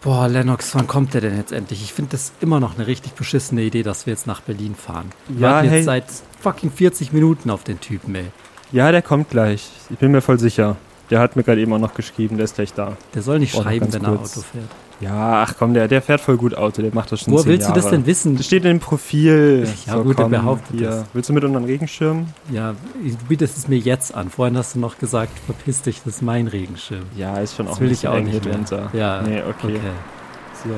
Boah, Lennox, wann kommt der denn jetzt endlich? Ich finde das immer noch eine richtig beschissene Idee, dass wir jetzt nach Berlin fahren. Wir Ja, warten jetzt hey. seit fucking 40 Minuten auf den Typen, ey. Ja, der kommt gleich. Ich bin mir voll sicher. Der hat mir gerade eben auch noch geschrieben, der ist gleich da. Der soll nicht Boah, schreiben, wenn er kurz. Auto fährt. Ja, ach komm, der, der fährt voll gut Auto, der macht das schon zehn willst du das Jahre. denn wissen? Das steht in dem Profil. Ja, gut, er behauptet hier. das. Willst du mit unserem Regenschirm? Ja, du bietest es mir jetzt an. Vorhin hast du noch gesagt, verpiss dich, das ist mein Regenschirm. Ja, ist schon Das auch will ein ich auch nicht mehr. Ja, Nee, okay. okay. So.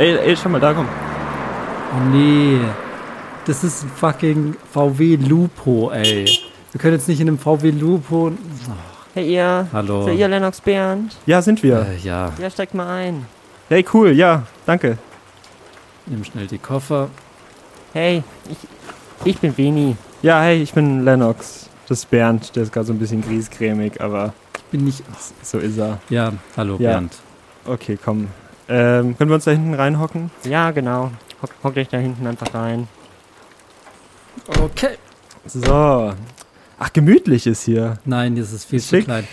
Ey, ey, schau mal, da komm. Oh nee, das ist ein fucking VW Lupo, ey. Wir können jetzt nicht in einem VW Lupo... Hey ihr, Hallo. seid ihr Lennox Bernd? Ja, sind wir. Äh, ja, Ja, steigt mal ein. Hey, cool, ja, danke. nimm schnell die Koffer. Hey, ich, ich bin Veni. Ja, hey, ich bin Lennox. Das ist Bernd, der ist gerade so ein bisschen griesgrämig, aber Bin nicht... so ist er. Ja, hallo Ja. Bernd. Okay, komm. Ähm, können wir uns da hinten reinhocken? Ja, genau. Hock, hockt euch da hinten einfach rein. Okay. So. Ach, gemütlich ist hier. Nein, das ist viel Ist zu schick. klein.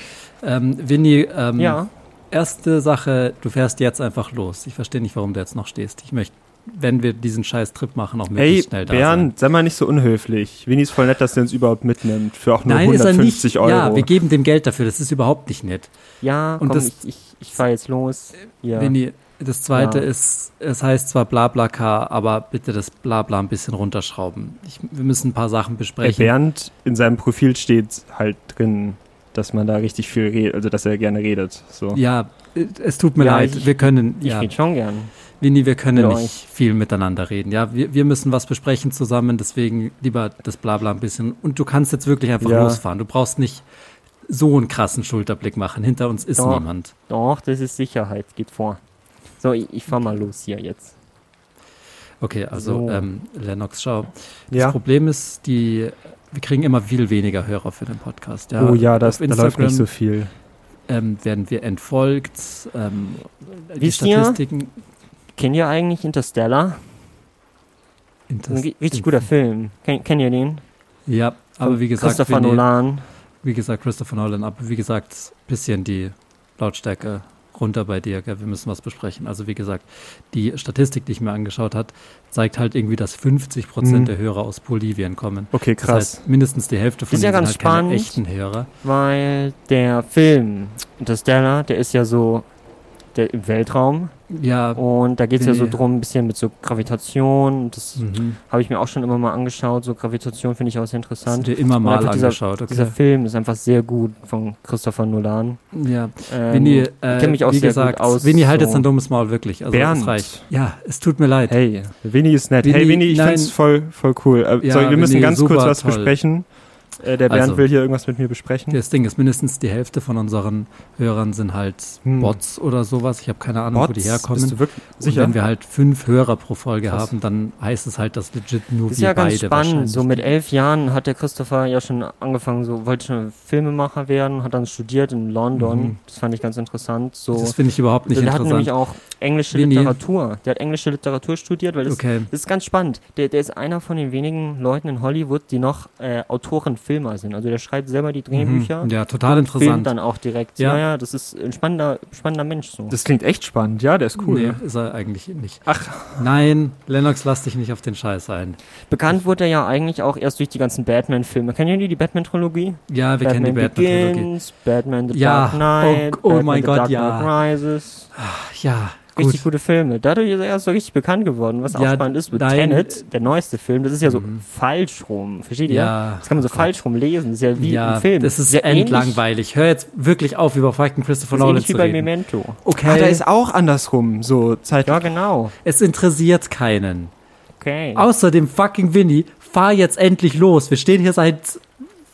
Ähm, Winnie, ähm, Ja. erste Sache, du fährst jetzt einfach los. Ich verstehe nicht, warum du jetzt noch stehst. Ich möchte, wenn wir diesen scheiß Trip machen, auch Hey, möglichst schnell da sein. Bernd, sei mal nicht so unhöflich. Winnie ist voll nett, dass der uns überhaupt mitnimmt. Für auch nur Nein, ist er 150 nicht. Euro. Ja, wir geben dem Geld dafür. Das ist überhaupt nicht nett. Ja, Und komm, das- ich, ich, ich fahr jetzt los. Ja. Winnie, das zweite Ja. ist, es heißt zwar Blablacar, aber bitte das Blabla ein bisschen runterschrauben. Ich, wir müssen ein paar Sachen besprechen. Bernd, in seinem Profil steht halt drin, dass man da richtig viel redet, also dass er gerne redet. So. ja, es tut mir Ja, leid. ich- wir können, Ich ja, rede schon gern. Winnie, wir können mit nicht viel miteinander reden. Ja, wir, wir müssen was besprechen zusammen, deswegen lieber das Blabla ein bisschen. Und du kannst jetzt wirklich einfach Ja. losfahren. Du brauchst nicht so einen krassen Schulterblick machen. Hinter uns ist Doch. niemand. Doch, das ist Sicherheit. Geht vor. So, ich, ich fahr mal los hier jetzt. Okay, also So. ähm, Lennox, schau. Das Ja. Problem ist, die, wir kriegen immer viel weniger Hörer für den Podcast. Ja, oh ja, das, da läuft nicht so viel. ähm, werden wir entfolgt. Ähm, die Wisst ihr? Statistiken. Kennt ihr eigentlich Interstellar? Ein Inter- ri- richtig guter Film. Ken, kennt ihr den? Ja, aber wie gesagt, Christopher Nolan. wie gesagt, Christopher Nolan, aber wie gesagt, bisschen die Lautstärke runter bei dir, gell? wir müssen was besprechen. Also wie gesagt, die Statistik, die ich mir angeschaut hat, zeigt halt irgendwie, dass 50 Prozent Mhm. der Hörer aus Bolivien kommen. Okay, Das krass. heißt, mindestens die Hälfte von Ist ja denen ganz sind halt keine spannend. echten Hörer. Weil der Film Interstellar, der ist ja so der im Weltraum. Ja, Und da geht es ja so drum, ein bisschen mit so Gravitation. Das mhm. habe ich mir auch schon immer mal angeschaut. So Gravitation finde ich auch sehr hast du interessant. dir immer mal dieser- angeschaut. Dieser Okay. Film ist einfach sehr gut von Christopher Nolan. Ja, Ähm, Winnie, ich äh, kenn mich auch wie sehr gesagt, gut aus. Winnie, halt jetzt so. ein dummes Maul, wirklich. Also, Bernd. es reicht. Ja, es tut mir leid. Hey, Winnie ist nett. hey, Winnie, Winnie, ich nein. find's voll, voll cool. Äh, Ja, sorry, wir müssen Winnie, ganz kurz was toll. besprechen. Äh, der Bernd Also. will hier irgendwas mit mir besprechen. Das Ding ist, mindestens die Hälfte von unseren Hörern sind halt Hm. Bots oder sowas. Ich habe keine Ahnung, wo die herkommen. Bist du wirklich Und sicher? wenn wir halt fünf Hörer pro Folge Krass. haben, dann heißt es halt, dass legit nur Das ist wir ja ganz beide spannend. So mit elf Jahren hat der Christopher ja schon angefangen, so wollte schon Filmemacher werden, hat dann studiert in London. Mhm. Das fand ich ganz interessant. So, Das finde ich überhaupt nicht der hat nämlich interessant. auch englische Winnie. Literatur. Der hat englische Literatur studiert, weil das, Okay. das ist ganz spannend. Der, der ist einer von den wenigen Leuten in Hollywood, die noch äh, Autoren, Filmer sind. Also der schreibt selber die Drehbücher. Mhm. Ja, total Filmt interessant. dann auch direkt. Ja. Ja, ja, das ist ein spannender, spannender Mensch so. Das klingt echt spannend. Ja, der ist cool. Nee, ne? ist er eigentlich nicht. Ach. Nein, Lennox, lass dich nicht auf den Scheiß ein. Bekannt wurde er ja eigentlich auch erst durch die ganzen Batman-Filme. Kennt ihr die, die Batman-Trilogie? Ja, wir kennen die Batman-Trilogie. Begins, Batman The Ja, Dark Knight, oh- oh Batman mein The Gott, Dark ja. Knight Rises. Ja, Richtig gut. gute Filme. Dadurch ist er erst so richtig bekannt geworden. Was auch Ja, spannend ist mit nein. Tenet, der neueste Film, das ist ja so Mhm. falsch rum. Versteht ihr? Ja. Das kann man so Oh Gott. falsch rum lesen. Das ist ja wie ja, im Film. das ist Sehr ähnlich- endlangweilig. Hör jetzt wirklich auf, über fucking Christopher Das ist Nolan ähnlich wie zu bei reden. Memento. Okay, Ah, da ist auch andersrum. So Zeit. Ja, genau. es interessiert keinen. Okay. Außerdem fucking Winnie, fahr jetzt endlich los. Wir stehen hier seit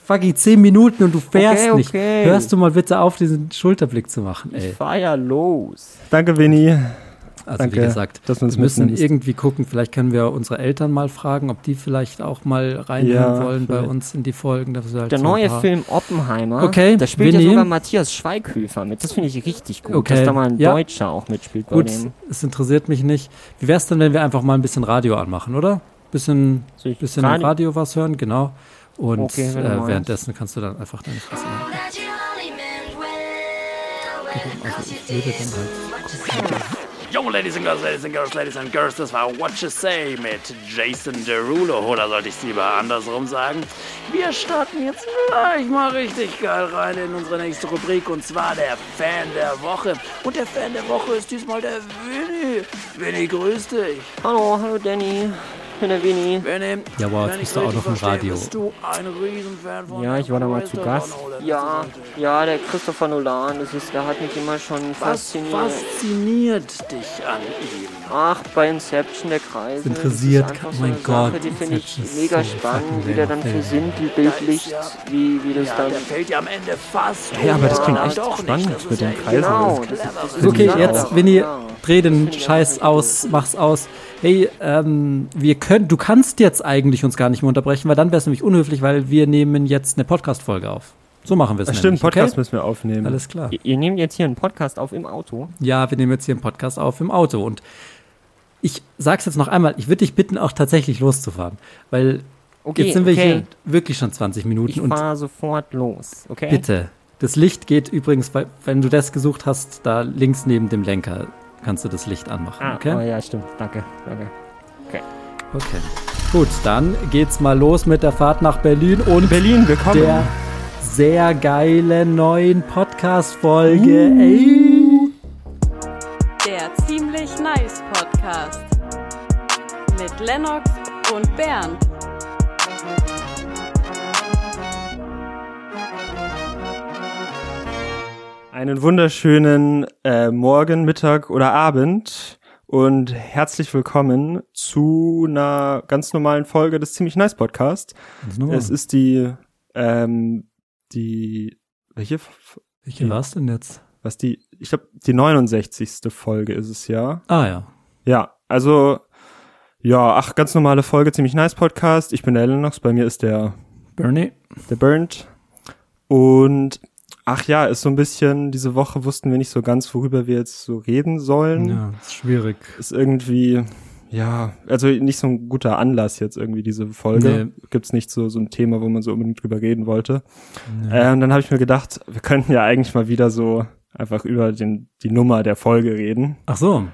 fucking zehn Minuten und du fährst Okay, nicht. okay. Hörst du mal bitte auf, diesen Schulterblick zu machen, ich ey. fahr ja los. Danke, Winnie. Also Danke, wie gesagt, dass wir müssen mitnimmst. irgendwie gucken, vielleicht können wir unsere Eltern mal fragen, ob die vielleicht auch mal reinhören Ja, wollen bei uns in die Folgen. dass wir halt Der so neue Film Oppenheimer, Okay, da spielt ja Winnie. sogar Matthias Schweighöfer mit. Das finde ich richtig gut, Okay, dass da mal ein ja. Deutscher auch mitspielt bei Gut, dem. es interessiert mich nicht. Wie wäre es denn, wenn wir einfach mal ein bisschen Radio anmachen, oder? Bisschen, ich bisschen? Radio- Radio was hören, genau. Und Okay, äh, währenddessen kannst du dann einfach deine Fresse. Also ich würde dann halt Yo, Ladies and Girls, Ladies and Girls, Ladies and Girls, das war What You Say mit Jason Derulo, oder sollte ich es lieber andersrum sagen? Wir starten jetzt gleich mal richtig geil rein in unsere nächste Rubrik und zwar der Fan der Woche. Und der Fan der Woche ist diesmal der Winnie. Winnie, grüß dich. Hallo, hallo Danny. Ich bin der Winnie. Winnie, Ja, wow, jetzt bist du auch noch im Radio. Bist du ein Riesenfan von Ja, ich war da mal zu Gast. Ja, ja, der Christopher Nolan, das ist, der hat mich immer schon Was fasziniert. fasziniert dich an ihm? Ach, bei Inception der Kreis. interessiert das ist so mein eine Gott, Sache, die finde ich mega so spannend, wie der dann Film. versinnbildlicht, Ja, wie, wie das Ja, dann. der fällt ja am Ende fast Hey, aber das klingt echt spannend nicht. Das mit ja Kreisen. Genau, das ist, das Ist okay, Ja, jetzt, ja. Winnie, Ja. dreh den Scheiß aus, mach's aus. Hey, ähm, wir können, du kannst jetzt eigentlich uns gar nicht mehr unterbrechen, weil dann wäre es nämlich unhöflich, weil wir nehmen jetzt eine Podcast-Folge auf. So machen wir es stimmt, Podcast okay? müssen wir aufnehmen. Alles klar. Ihr, ihr nehmt jetzt hier einen Podcast auf im Auto. Ja, wir nehmen jetzt hier einen Podcast auf im Auto und ich sag's jetzt noch einmal, ich würde dich bitten, auch tatsächlich loszufahren, weil Okay, jetzt sind wir okay. hier wirklich schon 20 Minuten Ich und fahre sofort los, okay? bitte, das Licht geht übrigens, bei- wenn du das gesucht hast, da links neben dem Lenker kannst du das Licht anmachen, Ah, okay? oh ja, stimmt. Danke, danke. Okay. Gut, dann geht's mal los mit der Fahrt nach Berlin und Berlin, willkommen. der sehr geile neuen Podcast-Folge. Ey. Der ziemlich nice Podcast mit Lennox und Bernd. Einen wunderschönen äh, Morgen, Mittag oder Abend und herzlich willkommen zu einer ganz normalen Folge des Ziemlich Nice Podcast. Es ist die, ähm, die, welche, Welche war's denn jetzt? was die, ich glaube, die 69. Folge ist es ja. Ah ja. Ja, also, ja, ach, ganz normale Folge, Ziemlich Nice Podcast. Ich bin der Lennox, bei mir ist der Bernie. The Burnt. Und ach ja, ist so ein bisschen, diese Woche wussten wir nicht so ganz, worüber wir jetzt so reden sollen. Ja, ist schwierig. Ist irgendwie, ja, also nicht so ein guter Anlass jetzt irgendwie diese Folge. Nee. Gibt's nicht so, so ein Thema, wo man so unbedingt drüber reden wollte. Nee. Äh, und dann habe ich mir gedacht, wir könnten ja eigentlich mal wieder so einfach über den, die Nummer der Folge reden. Ach so.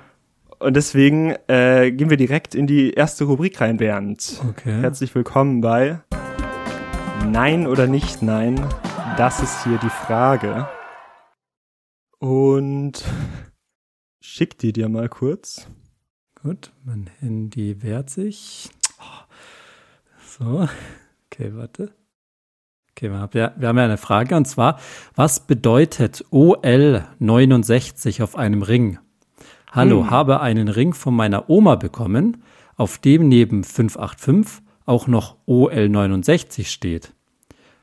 Und deswegen äh, gehen wir direkt in die erste Rubrik rein, Bernd. Okay. Herzlich willkommen bei Nein oder nicht Nein. Das ist hier die Frage. Und schick die dir mal kurz. Gut, mein Handy wehrt sich. So. Okay, warte. Okay, wir haben ja, wir haben ja eine Frage und zwar, was bedeutet OL69 auf einem Ring? Hallo, habe einen Ring von meiner Oma bekommen, auf dem neben 585 auch noch OL69 steht.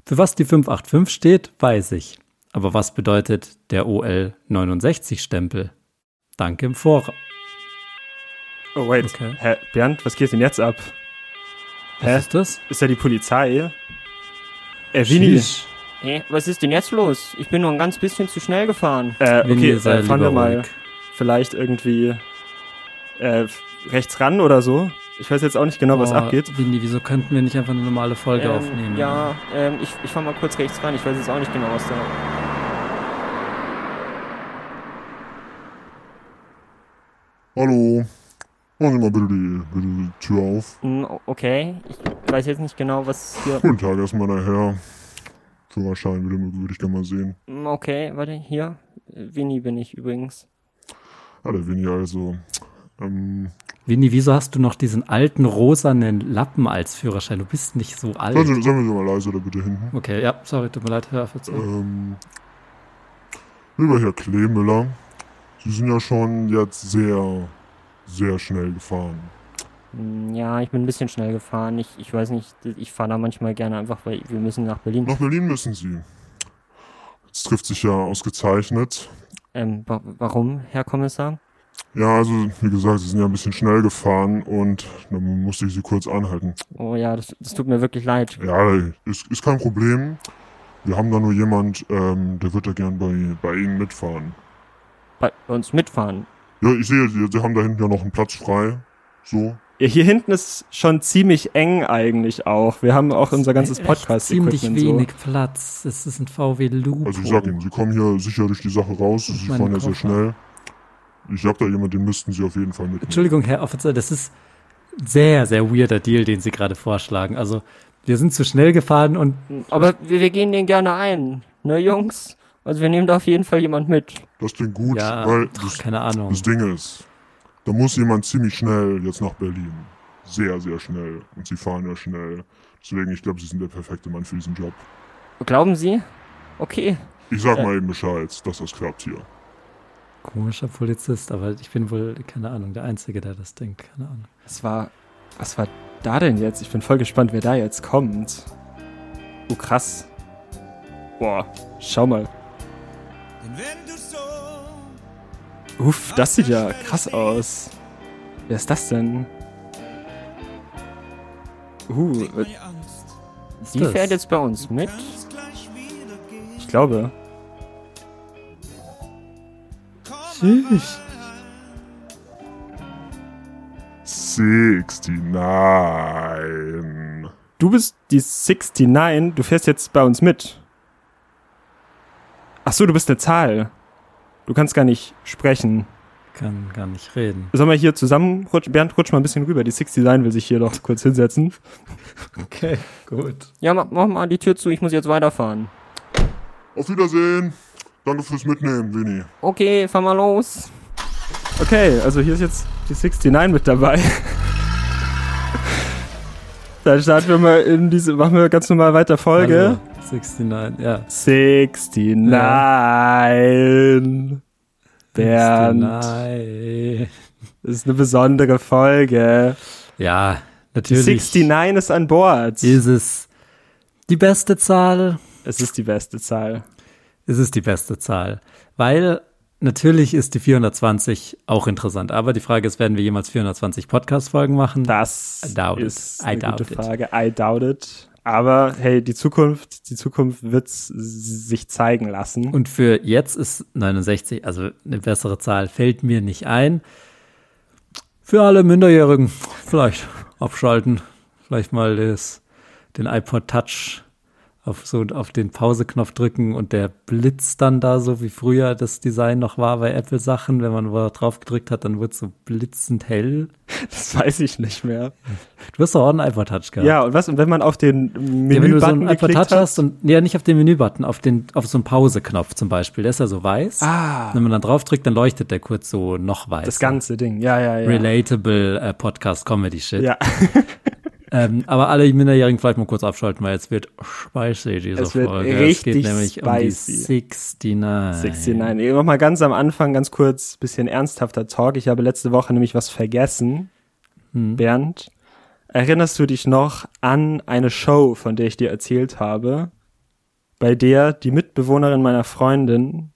Für was die 585 steht, weiß ich. Aber was bedeutet der OL69-Stempel? Danke im Voraus. Oh, wait. Okay. Hä, Bernd, was geht denn jetzt ab? Was Hä? ist das? Ist ja die Polizei? Äh, Winnie. Sheesh. Hey, was ist denn jetzt los? Ich bin nur ein ganz bisschen zu schnell gefahren. Äh, okay, äh, fahren wir mal ruhig. vielleicht irgendwie äh, rechts ran oder so. Ich weiß jetzt auch nicht genau, was Boah, abgeht. Winnie, wieso könnten wir nicht einfach eine normale Folge Ähm, aufnehmen? Ja, ähm, ich, ich fahr mal kurz rechts ran. Ich weiß jetzt auch nicht genau, was da. Hallo. Machen Sie mal bitte die, bitte die Tür auf. Hm, okay, ich weiß jetzt nicht genau, was hier. Guten Tag erstmal nachher. Führerschein würde, würde ich gerne mal sehen. Hm, Okay, warte, hier. Äh, Winnie bin ich übrigens. Ah, der Winnie also. Ähm, Winnie, wieso hast du noch diesen alten rosanen Lappen als Führerschein? Du bist nicht so alt. seien, Sie, seien Sie mal leise da bitte hinten. Okay, ja, sorry, tut mir leid, hör auf jetzt. Ähm, lieber Herr Kleemüller, Sie sind ja schon jetzt sehr, sehr schnell gefahren. Hm, Ja, ich bin ein bisschen schnell gefahren. Ich, ich weiß nicht, ich fahre da manchmal gerne einfach, weil wir müssen nach Berlin. Nach Berlin müssen Sie. Das trifft sich ja ausgezeichnet. Ähm, wa warum, Herr Kommissar? Ja, also wie gesagt, Sie sind ja ein bisschen schnell gefahren und dann musste ich Sie kurz anhalten. Oh ja, das, das tut mir wirklich leid. Ja, ist, ist kein Problem. Wir haben da nur jemand, ähm, der wird da gern bei, bei Ihnen mitfahren. Bei uns mitfahren. Ja, ich sehe, Sie, Sie haben da hinten ja noch einen Platz frei. So. Ja, hier hinten ist schon ziemlich eng eigentlich auch. Wir haben auch unser ganzes Podcast-Equipment Ziemlich so. wenig Platz. Es ist ein VW Lupo. Also ich sag Ihnen, Sie kommen hier sicher durch die Sache raus. Sie fahren ja sehr schnell. Ich habe da jemanden, den müssten Sie auf jeden Fall mitnehmen. Entschuldigung, Herr Officer, das ist ein sehr, sehr weirder Deal, den Sie gerade vorschlagen. Also, wir sind zu schnell gefahren und Aber wir, wir gehen den gerne ein, ne Jungs? Also wir nehmen da auf jeden Fall jemand mit. Das klingt gut, ja, weil ach, das, keine Ahnung. das Ding ist, da muss jemand ziemlich schnell jetzt nach Berlin. Sehr, sehr schnell. Und Sie fahren ja schnell. Deswegen, ich glaube, Sie sind der perfekte Mann für diesen Job. Glauben Sie? Okay. Ich sag Ja. mal eben Bescheid, dass das klappt hier. Komischer Polizist, aber ich bin wohl, keine Ahnung, der Einzige, der das denkt. Keine Ahnung. Was war, was war da denn jetzt? Ich bin voll gespannt, wer da jetzt kommt. Oh, krass. Boah, schau mal. Uff, das sieht ja krass aus. Wer ist das denn? Uh, Die das? fährt jetzt bei uns mit. ich glaube. Tschüss. 69. Du bist die 69, du fährst jetzt bei uns mit. Ach so, du bist eine Zahl. Du kannst gar nicht sprechen. Kann gar nicht reden. Sollen wir hier zusammen rutschen? Bernd, rutsch mal ein bisschen rüber. Die 69 will sich hier doch kurz hinsetzen. Okay, gut. Ja, mach, mach mal die Tür zu, ich muss jetzt weiterfahren. Auf Wiedersehen. Danke fürs Mitnehmen, Winnie. Okay, fahr mal los. Okay, also hier ist jetzt die 69 mit dabei. Dann starten wir mal in diese, machen wir ganz normal weiter Folge. Hallo, 69, ja. 69. Bernd, 69. das ist eine besondere Folge. Ja, Die natürlich 69 ist an Bord. ist es die beste Zahl. Es ist die beste Zahl. Es ist die beste Zahl. Weil natürlich ist die 420 auch interessant. Aber die Frage ist, werden wir jemals 420 Podcast-Folgen machen? Das I doubt it. ist eine gute it. Frage. I doubt it. Aber hey, die Zukunft, die Zukunft wird sich zeigen lassen. Und für jetzt ist 69, also eine bessere Zahl fällt mir nicht ein. Für alle Minderjährigen vielleicht abschalten, vielleicht mal das, den iPod Touch auf so auf den Pauseknopf drücken und der blitzt dann da so wie früher das Design noch war bei Apple Sachen, wenn man drauf gedrückt hat, dann wird so blitzend hell. Das weiß ich nicht mehr. Du hast doch auch einen iPod Touch gehabt. Ja, und was? Und wenn man auf den Ja, wenn du so Menübutton einen iPod geklickt Touch hat? hast und ja nicht auf den Menübutton, auf den auf so einen Pauseknopf zum Beispiel, der ist ja so weiß. Ah, Wenn man dann drauf drückt, dann leuchtet der kurz so noch weiß. das ganze Ding. Ja, ja, ja. Relatable äh, Podcast Comedy Shit. Ja, Ähm, aber alle Minderjährigen vielleicht mal kurz abschalten, weil jetzt wird spicy diese Es wird Folge. es richtig geht nämlich um die spicy. 69. 69. Ich mach mal ganz am Anfang ganz kurz bisschen ernsthafter Talk. Ich habe letzte Woche nämlich was vergessen. Hm. Bernd, erinnerst du dich noch an eine Show, von der ich dir erzählt habe, bei der die Mitbewohnerin meiner Freundin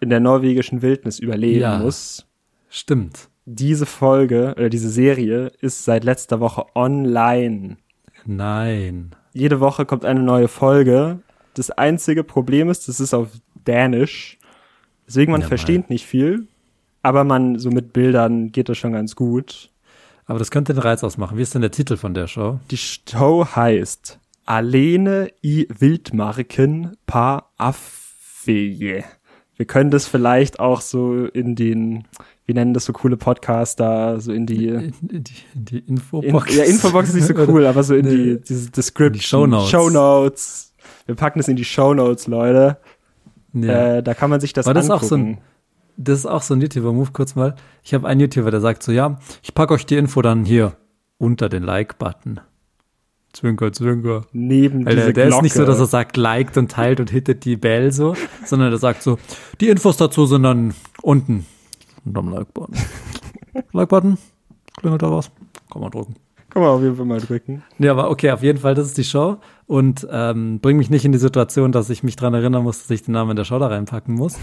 in der norwegischen Wildnis überleben Ja. muss? Stimmt. Diese Folge oder diese Serie ist seit letzter Woche online. Nein. Jede Woche kommt eine neue Folge. Das einzige Problem ist, das ist auf Dänisch. Deswegen man Ja, versteht nicht viel, aber man so mit Bildern geht das schon ganz gut. Aber das könnte den Reiz ausmachen. Wie ist denn der Titel von der Show? Die Show heißt Alene i Wildmarken par Affege. Wir können das vielleicht auch so in den, wie nennen das so coole Podcaster, so in die, In, in die, in die in, Infobox. ja, Infobox ist nicht so cool, aber so in die, diese Description. In die Shownotes. Shownotes. Wir packen es in die Shownotes, Leute. Ja. Äh, da kann man sich das War das auch angucken. so ein- Das ist auch so ein YouTuber-Move, kurz mal. Ich habe einen YouTuber, der sagt so, ja, ich packe euch die Info dann hier unter den Like-Button. Zwinker, zwinker. Neben Alter, diese der ist nicht so, dass er sagt, liked und teilt und hittet die Bell so, sondern der sagt so, die Infos dazu sind dann unten unterm Like-Button. Like-Button, klingelt da was? Kann man drücken. Kann man auf jeden Fall mal drücken. Ja, aber okay, auf jeden Fall, das ist die Show und ähm, bring mich nicht in die Situation, dass ich mich dran erinnern muss, dass ich den Namen in der Show da reinpacken muss.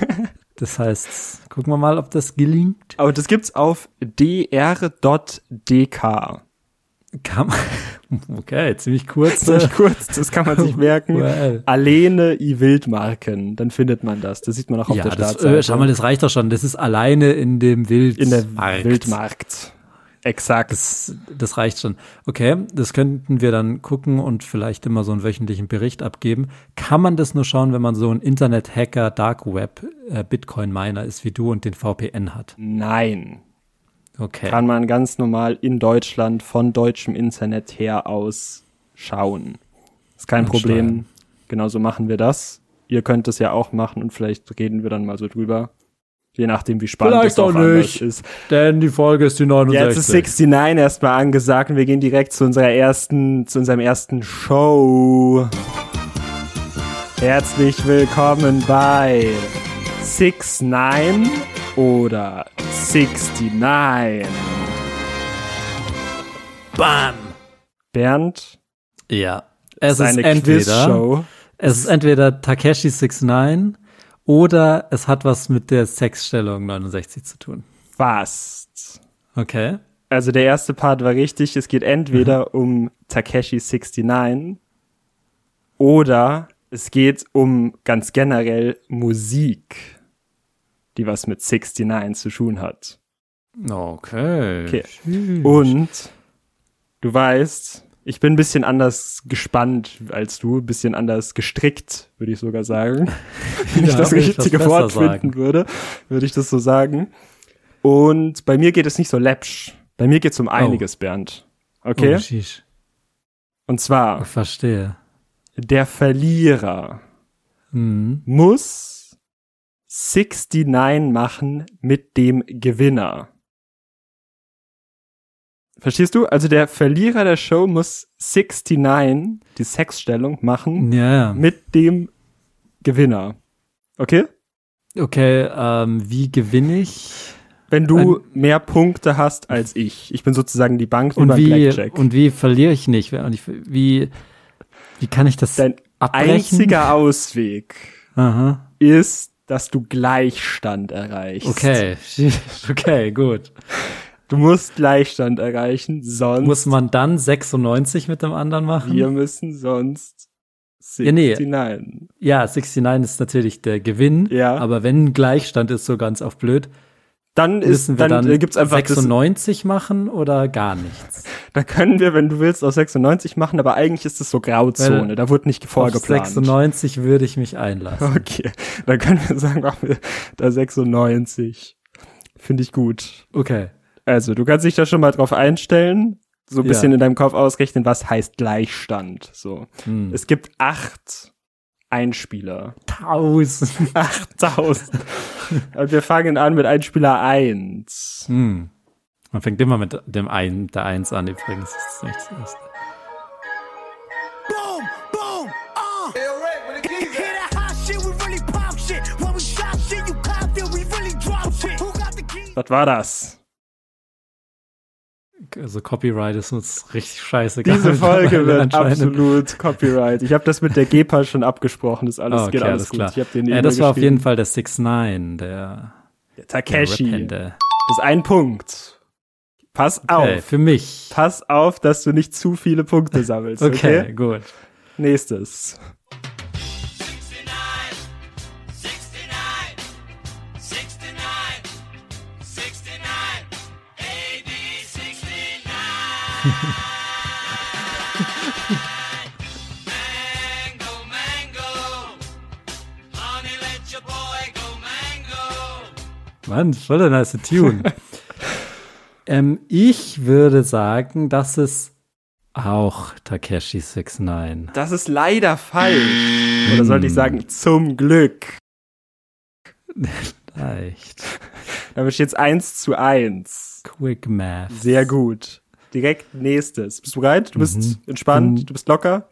das heißt, gucken wir mal, ob das gelingt. Aber das gibt's auf dr.dk. Kann man, okay, ziemlich kurz. Ziemlich kurz, das kann man sich merken. URL. Alene i Wildmarken, dann findet man das. Das sieht man auch auf Ja, der das, Startseite. äh, schau mal, das reicht doch schon. Das ist alleine in dem Wild. in der Markt. Wildmarkt. Exakt. Das, das reicht schon. Okay, das könnten wir dann gucken und vielleicht immer so einen wöchentlichen Bericht abgeben. Kann man das nur schauen, wenn man so ein Internet-Hacker, Dark Web, äh, Bitcoin-Miner ist wie du und den VPN hat? Nein. Okay. Kann man ganz normal in Deutschland von deutschem Internet her aus schauen. Ist kein Und Problem. steuern. Genauso machen wir das. Ihr könnt es ja auch machen und vielleicht reden wir dann mal so drüber. Je nachdem, wie spannend Vielleicht es auch nicht. ist. Denn die Folge ist die 69. Jetzt ist 69 erstmal angesagt und wir gehen direkt zu unserer ersten, zu unserem ersten Show. Herzlich willkommen bei 69 oder 69. Bam! Bernd, Ja. Es ist, eine entweder, es ist entweder Takeshi 69 oder es hat was mit der Sexstellung 69 zu tun. Fast. Okay. Also der erste Part war richtig. Es geht entweder um Takeshi 69 oder es geht um ganz generell Musik, die was mit 69 zu tun hat. Okay. Okay. Und du weißt, ich bin ein bisschen anders gespannt als du, ein bisschen anders gestrickt, würde ich sogar sagen. Wenn ich Ja, das ich richtige das Wort besser sagen. finden würde, würde ich das so sagen. Und bei mir geht es nicht so läppsch. Bei mir geht es um einiges, Bernd. Okay? Oh. Und zwar, Ich verstehe. der Verlierer Mhm. muss 69 machen mit dem Gewinner. Verstehst du? Also der Verlierer der Show muss 69, die Sexstellung, machen Ja, mit dem Gewinner. Okay? Okay, ähm, wie gewinne ich? Wenn du mehr Punkte hast als ich. Ich bin sozusagen die Bank Und wie, Blackjack. und wie verliere ich nicht? Wie, wie kann ich das Dein abbrechen? einziger Ausweg Aha. ist, dass du Gleichstand erreichst. Okay, okay, gut. Du musst Gleichstand erreichen, sonst Muss man dann 96 mit dem anderen machen? wir müssen sonst Ja, nee. 69. Ja, 69 ist natürlich der Gewinn. Ja. Aber wenn Gleichstand ist, so ganz auf blöd, Dann ist, müssen wir dann, dann, gibt's einfach das, 96 machen oder gar nichts? Da können wir, wenn du willst, aus 96 machen, aber eigentlich ist es so Grauzone, Weil da wurde nicht Auf vorgeplant. 96 würde ich mich einlassen. Okay, dann können wir sagen, machen wir da 96. Finde ich gut. Okay. Also, du kannst dich da schon mal drauf einstellen, so ein Ja. bisschen in deinem Kopf ausrechnen, was heißt Gleichstand. So. Hm. Es gibt acht Einspieler. 1000. 8000. Und wir fangen an mit Einspieler 1. Hm. Man fängt immer mit dem ein, der 1 an, übrigens. Das ist nicht das erste. Was war das? Also Copyright ist uns richtig scheiße. Diese Folge wird absolut Copyright. Ich habe das mit der GEPA schon abgesprochen, das alles Oh, okay, geht alles alles gut. klar. Ich den Ja, E-Mail das war auf jeden Fall der 6 9 der, Der der Takeshi. Rap-Hände. Das ist ein Punkt. Pass Okay, auf. für mich. Pass auf, dass du nicht zu viele Punkte sammelst. Okay, Okay. gut. Nächstes. 69. Mann, voll ein nice Tune. ähm, ich würde sagen, dass es auch Takeshi 69. Das ist leider falsch. Oder sollte ich sagen, zum Glück. Leicht. Damit steht es 1 zu 1. Quick Math. Sehr gut. Direkt nächstes. Bist du bereit? Du bist Mhm. entspannt? Mhm. Du bist locker?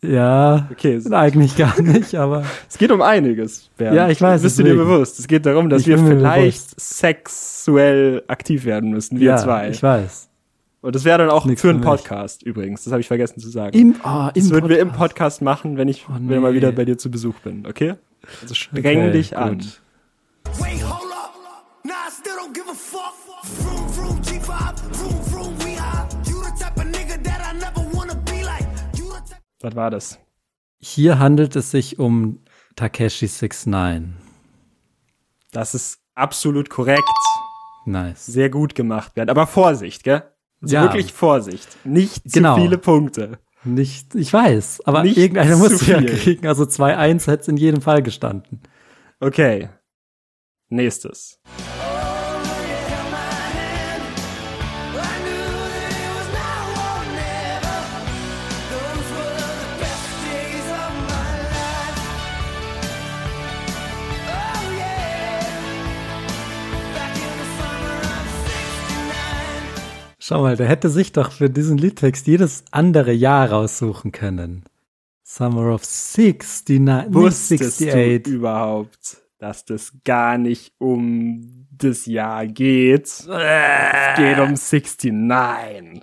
Ja, Okay, eigentlich gar nicht, aber es geht um einiges, Bernd. Ja, ich weiß, Bist du dir bewusst? Es geht darum, dass Ich wir vielleicht sexuell aktiv werden müssen, wir ja, zwei. ich weiß. Und das wäre dann auch Nix für einen für mich. Podcast übrigens. Das habe ich vergessen zu sagen. Im, oh, das im würden wir im Podcast. Podcast machen, wenn ich Oh, wenn ich mal nee. wieder bei dir zu Besuch bin, okay? Also streng Okay, dich an. gut. Wait, hold up. Nah, I still don't give a fuck. Was war das? Hier handelt es sich um Takeshi 69. Das ist absolut korrekt. Nice. Sehr gut gemacht, Bernd. Aber Vorsicht, gell? Also Ja. wirklich Vorsicht. Nicht Genau. zu viele Punkte. Nicht, ich weiß, aber Nicht irgendeiner muss ja kriegen. Also 2-1 hätte es in jedem Fall gestanden. Okay. Nächstes. Schau mal, der hätte sich doch für diesen Liedtext jedes andere Jahr raussuchen können. Summer of 69, nicht Wusstest 68. du überhaupt, dass das gar nicht um das Jahr geht? Es geht um 69.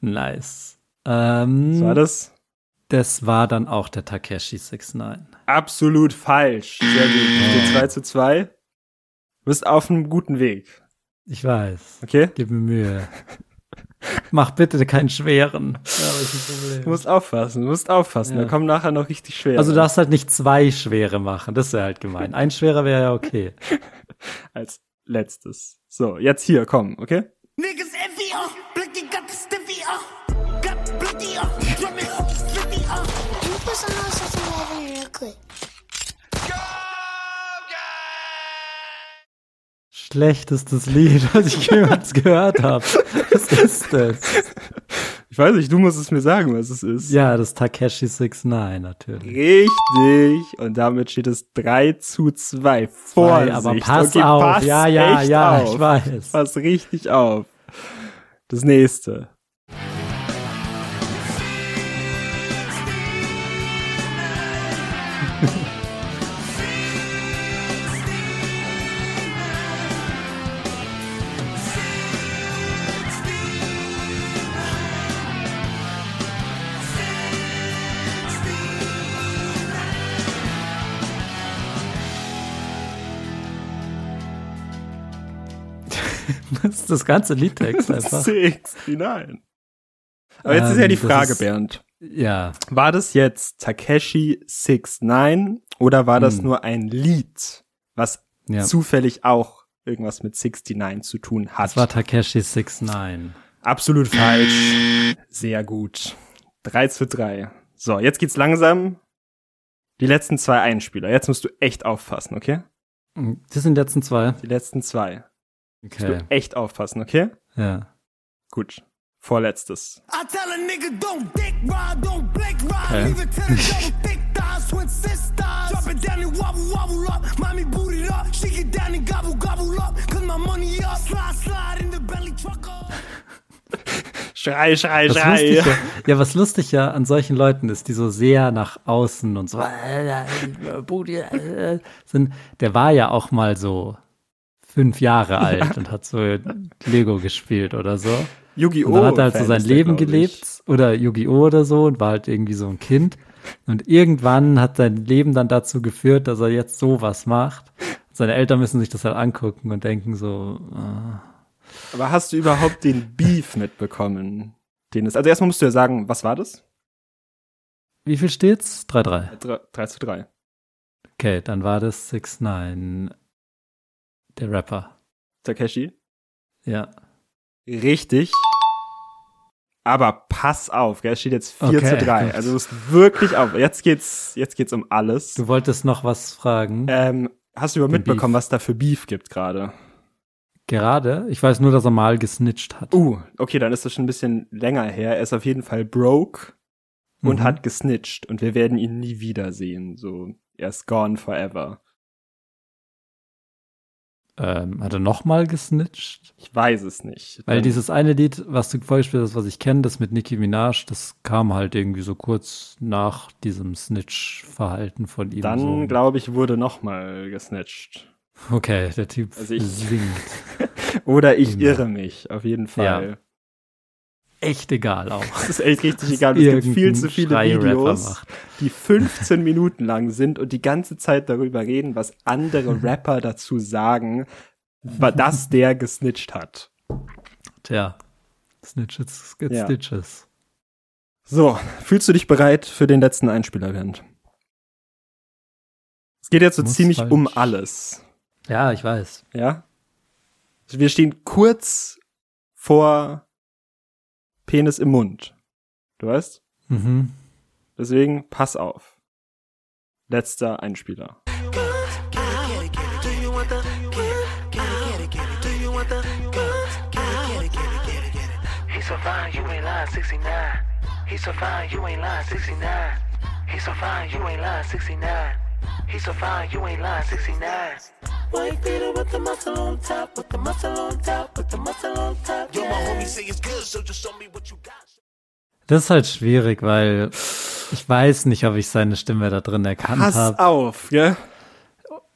Nice. Ähm, Was war das? das war dann auch der Takeshi 69. Absolut falsch. Sehr gut. Steht 2 zu 2. Du bist auf einem guten Weg. Ich weiß. Okay? Gib mir Mühe. Mach bitte keinen schweren. Ja, aber ist ein Problem. Du musst aufpassen, du musst aufpassen. Ja. Da kommen nachher noch richtig schwer. Also du darfst halt nicht zwei schwere machen. Das wäre halt gemein. Ein schwerer wäre ja okay. als letztes. So, jetzt hier, komm, okay? Niggas envy, uh. Blicky got the stiffy, uh. Got blicky, uh. Drumming, flippy, uh. Can you put some on something real quick? Schlechtestes Lied, was ich jemals gehört habe. Was ist das? Ich weiß nicht, du musst es mir sagen, was es ist. Ja, das Takeshi 69 natürlich. Richtig. Und damit steht es 3 zu 2. Vorsicht. aber pass okay, auf. pass ja, ja, ja, auf. ich weiß. Pass richtig auf. Das nächste. Ist das ganze Liedtext einfach. 69. Aber jetzt ist ja Ähm, die Frage, ist- Bernd. Ja, War das jetzt Takeshi 69 oder war das Hm. nur ein Lied, was ja. zufällig auch irgendwas mit 69 zu tun hat? Das war Takeshi 69. Absolut falsch. Sehr gut. 3 zu 3. So, jetzt geht's langsam. Die letzten zwei Einspieler. Jetzt musst du echt aufpassen, okay? Das sind die letzten zwei. Die letzten zwei. Musst Okay. du echt aufpassen, okay? Ja. Gut. Vorletztes. Okay. Schrei, schrei, Was schrei. ja, ja, was lustig ja an solchen Leuten ist, die so sehr nach außen und so sind, der war ja auch mal so fünf Jahre alt und hat so Lego gespielt oder so. Yu-Gi-Oh! Und dann hat er halt so sein ist Leben gelebt oder Yu-Gi-Oh! oder so und war halt irgendwie so ein Kind. Und irgendwann hat sein Leben dann dazu geführt, dass er jetzt sowas macht. Seine Eltern müssen sich das halt angucken und denken so, ah, Aber hast du überhaupt den Beef mitbekommen? Den es, also erstmal musst du ja sagen, was war das? wie viel steht's? 3-3. 3, 3 zu 3. Okay, dann war das 6 9 der Rapper. Takeshi? Ja. Richtig. Aber pass auf, gell? es steht jetzt 4 Okay, zu 3. gut. Also du musst wirklich auf. Jetzt geht's, jetzt geht's um alles. Du wolltest noch was fragen. Ähm, hast du überhaupt mitbekommen, Beef. was da für Beef gibt gerade? Gerade? Ich weiß nur, dass er mal gesnitcht hat. Uh, okay, dann ist das schon ein bisschen länger her. Er ist auf jeden Fall broke und Mhm. hat gesnitcht und wir werden ihn nie wiedersehen. So, er ist gone forever. Ähm, hat er noch mal gesnitcht? Ich weiß es nicht. Weil Dann- dieses eine Lied, was du vorgespielt hast, was ich kenne, das mit Nicki Minaj, das kam halt irgendwie so kurz nach diesem Snitch-Verhalten von ihm. Dann, so. glaube ich, wurde noch mal gesnitcht. Okay, der Typ Also ich- singt. Oder ich Immer. irre mich, auf jeden Fall. Echt egal auch. Das ist echt richtig egal. Es gibt viel zu viele Videos, die 15 Minuten lang sind und die ganze Zeit darüber reden, was andere Rapper dazu sagen, dass der gesnitcht hat. Tja, Snitches get Ja. Stitches. So, fühlst du dich bereit für den letzten Einspieler, Bernd? Es geht jetzt so Muss ziemlich falsch. um alles, Ja, ich weiß. ja? Wir stehen kurz vor Penis im Mund. Du weißt? Mhm. Deswegen pass auf. Letzter Einspieler. He's so fine, you ain't lying, 69. He's so fine, you ain't lying, 69. He's so fine, you ain't lying, 69. He's so fine, you ain't lying, 69. White beater with the muscle on top, with the muscle on top, with the muscle on top. Yo, my homie say it's good, so just show me what you got. Das ist halt schwierig, weil ich weiß nicht, ob ich seine Stimme da drin erkannt Pass habe. auf, gell?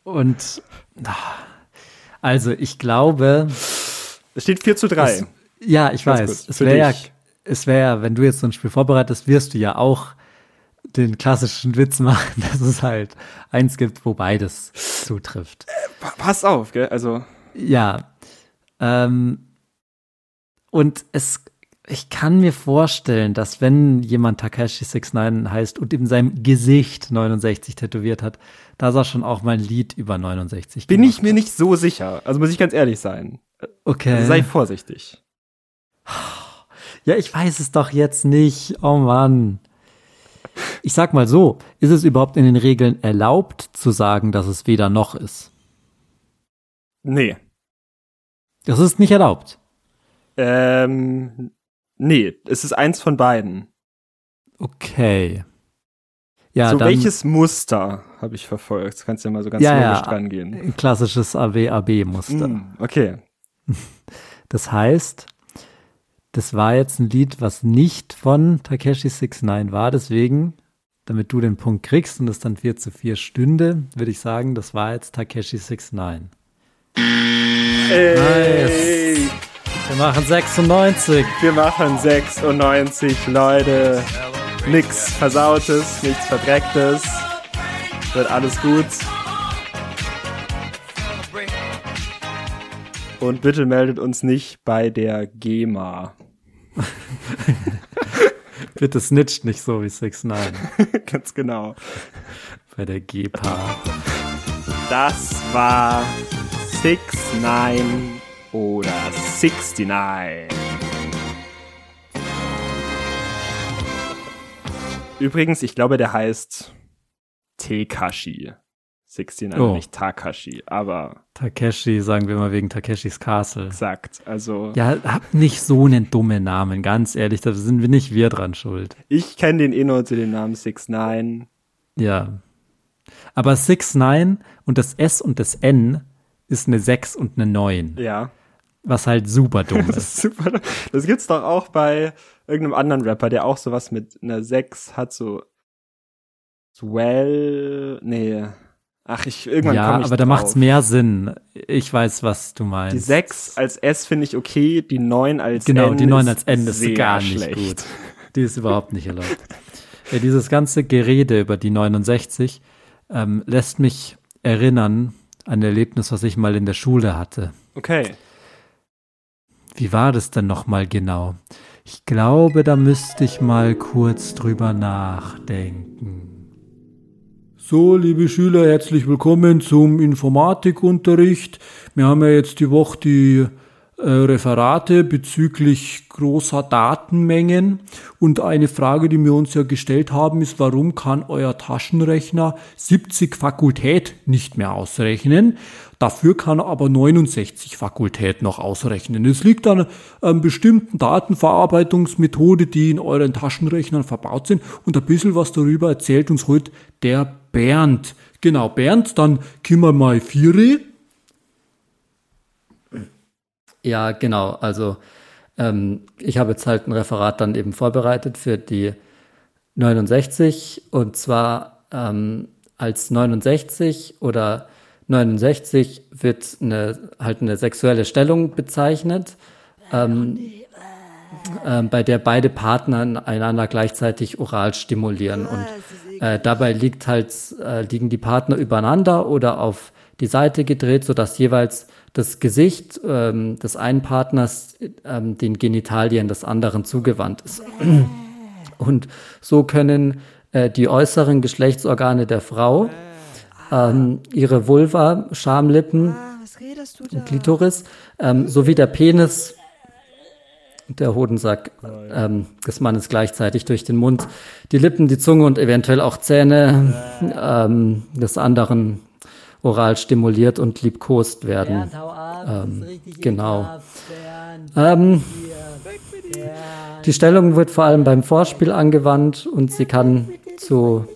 Und ah, also ich glaube, Es steht 4 zu 3. Es, ja, ich Ganz weiß. kurz, Es wäre ja, dich. es wäre ja, wenn du jetzt so ein Spiel vorbereitest, wirst du ja auch den klassischen Witz machen, dass es halt eins gibt, wo beides zutrifft. Pa- Pass auf, gell? Also, Ja. Ähm, und es, ich kann mir vorstellen, dass wenn jemand Takashi 69 heißt und in seinem Gesicht 69 tätowiert hat, dass er schon auch mal ein Lied über 69 bin ich mir nicht so sicher. Also muss ich ganz ehrlich sein. hat. Okay. Sei vorsichtig. Ja, ich weiß es doch jetzt nicht. Oh Mann. Ich sag mal so, ist es überhaupt in den Regeln erlaubt zu sagen, dass es weder noch ist? Nee. Das ist nicht erlaubt. Ähm, nee, es ist eins von beiden. Okay. Ja, so dann welches Muster habe ich verfolgt? Das kannst du ja mal so ganz Ja, logisch ja. dran gehen. ein klassisches AW-AB-Muster. Mm, okay. Das heißt, das war jetzt ein Lied, was nicht von Takeshi 69 war. Deswegen, damit du den Punkt kriegst und es dann 4 zu 4 stünde, würde ich sagen, das war jetzt Takeshi 69. Ey, Wir machen 96. wir machen 96, Leute. Nix Versautes, nichts Verdrecktes. Wird alles gut. Und bitte meldet uns nicht bei der GEMA. Bitte snitcht nicht so wie 69 Ganz genau. bei der GEPA. Das war 69 oder 69. Übrigens, ich glaube, der heißt Tekashi. 69, Oh. nicht Takashi, aber Takeshi, sagen wir mal wegen Takeshis Castle. exakt. Also, Ja, hab nicht so einen dummen Namen, ganz ehrlich, da sind wir nicht wir dran schuld. ich kenne den eh nur zu dem Namen 69. Ja. Aber 6-9 und das S und das N ist eine 6 und eine 9, Ja. was halt super dumm Das ist. ist super. Das gibt's doch auch bei irgendeinem anderen Rapper, der auch sowas mit einer 6 hat, so Swell. Nee. Ach, ich irgendwann Ja, ich aber da drauf. macht's mehr Sinn. Ich weiß, was du meinst. Die 6 als S finde ich okay, die 9 als Genau, N die 9 ist als N ist gar nicht schlecht. gut. Die ist überhaupt nicht erlaubt. Ja, dieses ganze Gerede über die 69 ähm, lässt mich erinnern an ein Erlebnis, was ich mal in der Schule hatte. Okay. Wie war das denn nochmal genau? Ich glaube, da müsste ich mal kurz drüber nachdenken. So, liebe Schüler, herzlich willkommen zum Informatikunterricht. Wir haben ja jetzt die Woche die Referate bezüglich großer Datenmengen. Und eine Frage, die wir uns ja gestellt haben, ist, warum kann euer Taschenrechner 70 Fakultät nicht mehr ausrechnen? Dafür kann er aber 69 Fakultät noch ausrechnen. Es liegt an einer bestimmten Datenverarbeitungsmethode, die in euren Taschenrechnern verbaut sind. Und ein bisschen was darüber erzählt uns heute der Bernd. Genau, Bernd, dann können wir mal vier. Ja, genau. Also ähm, ich habe jetzt halt ein Referat dann eben vorbereitet für die 69 und zwar ähm, als 69 oder 69 wird eine, halt eine sexuelle Stellung bezeichnet, ähm, ähm, bei der beide Partner einander gleichzeitig oral stimulieren. Und äh, dabei liegt halt, äh, liegen die Partner übereinander oder auf die Seite gedreht, sodass jeweils das Gesicht ähm, des einen Partners ähm, den Genitalien des anderen zugewandt ist. Und so können äh, die äußeren Geschlechtsorgane der Frau ähm, ihre Vulva, Schamlippen, und Klitoris, ähm, sowie der Penis der Hodensack ähm, des Mannes gleichzeitig durch den Mund, die Lippen, die Zunge und eventuell auch Zähne ähm, des anderen oral stimuliert und liebkost werden. Ähm, genau. Ähm, die Stellung wird vor allem beim Vorspiel angewandt und sie kann zu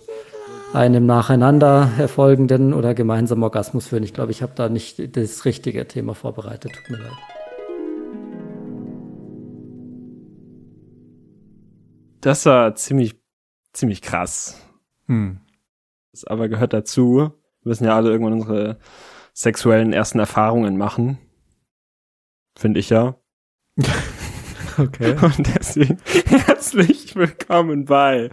einem nacheinander erfolgenden oder gemeinsamen Orgasmus führen. Ich glaube, ich habe da nicht das richtige Thema vorbereitet. Tut mir leid. Das war ziemlich, ziemlich krass. Hm. Das aber gehört dazu. Wir müssen ja alle irgendwann unsere sexuellen ersten Erfahrungen machen. Finde ich ja. Okay. Und deswegen herzlich willkommen bei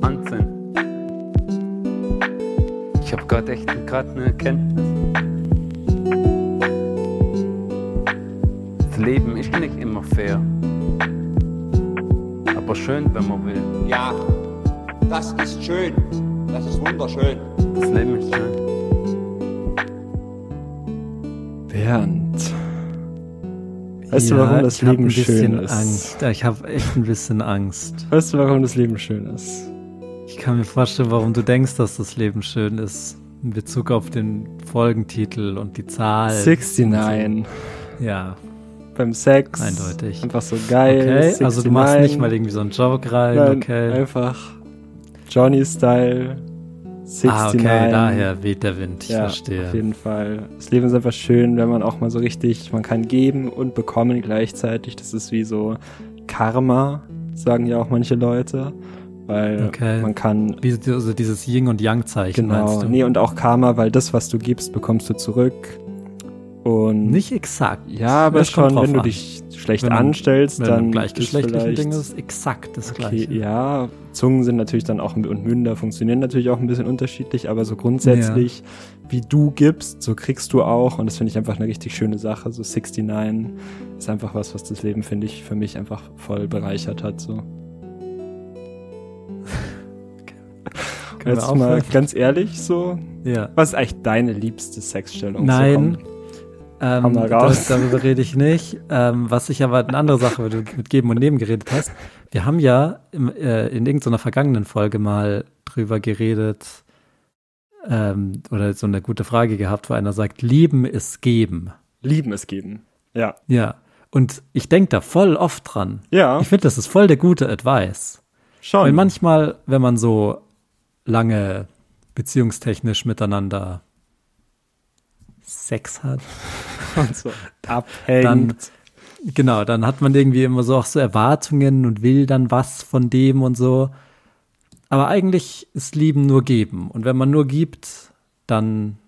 Wahnsinn. Ich habe gerade echt gerade eine Erkenntnis. Das Leben ist nicht immer fair. Aber schön, wenn man will. Ja, das ist schön. Das ist wunderschön. Das Leben ist schön. Bernd. Weißt du, Ja, warum das Leben ein schön bisschen ist? Angst. Ich habe echt ein bisschen Angst. Weißt du, warum das Leben schön ist? Ich kann mir vorstellen, warum du denkst, dass das Leben schön ist. In Bezug auf den Folgentitel und die Zahl. 69. Ja, Beim Sex. Eindeutig. Einfach so geil. okay. Also du machst 69. nicht mal irgendwie so einen Joke rein, Nein, okay. Einfach Johnny-Style. 69. Ah, okay, daher weht der Wind. Ich ja, verstehe. Auf jeden Fall. Das Leben ist einfach schön, wenn man auch mal so richtig, man kann geben und bekommen gleichzeitig. Das ist wie so Karma, sagen ja auch manche Leute. Weil Okay. man kann Wie so also dieses Yin- und Yang-Zeichen meinst Genau, du? nee, und auch Karma, weil das, was du gibst, bekommst du zurück. Und Nicht exakt. ja, aber schon, wenn du dich schlecht Wenn man- anstellst, Wenn dann gleichgeschlechtlichen vielleicht, Ding ist exakt das okay, gleiche. ja, Zungen sind natürlich dann auch und Münder funktionieren natürlich auch ein bisschen unterschiedlich, aber so grundsätzlich, wie du gibst, so kriegst du auch und das finde ich einfach eine richtig schöne Sache. So 69 ist einfach was, was das Leben, finde ich, für mich einfach voll bereichert hat. So. Jetzt mal ganz ehrlich, so, Ja. was ist eigentlich deine liebste Sexstellung? Nein. Ähm, Hau mal raus. da- darüber rede ich nicht. Ähm, was ich aber eine andere Sache, weil du mit Geben und Nehmen geredet hast. Wir haben ja im, äh, in irgendeiner vergangenen Folge mal drüber geredet ähm, oder so eine gute Frage gehabt, wo einer sagt, lieben ist geben. Lieben es geben. Ja. Ja. Und ich denke da voll oft dran. Ja, Ich finde, das ist voll der gute Advice. schon. Weil manchmal, wenn man so lange beziehungstechnisch miteinander Sex hat, und so abhängt. Dann- genau, dann hat man irgendwie immer so auch so Erwartungen und will dann was von dem und so. Aber eigentlich ist Lieben nur geben. Und wenn man nur gibt, dann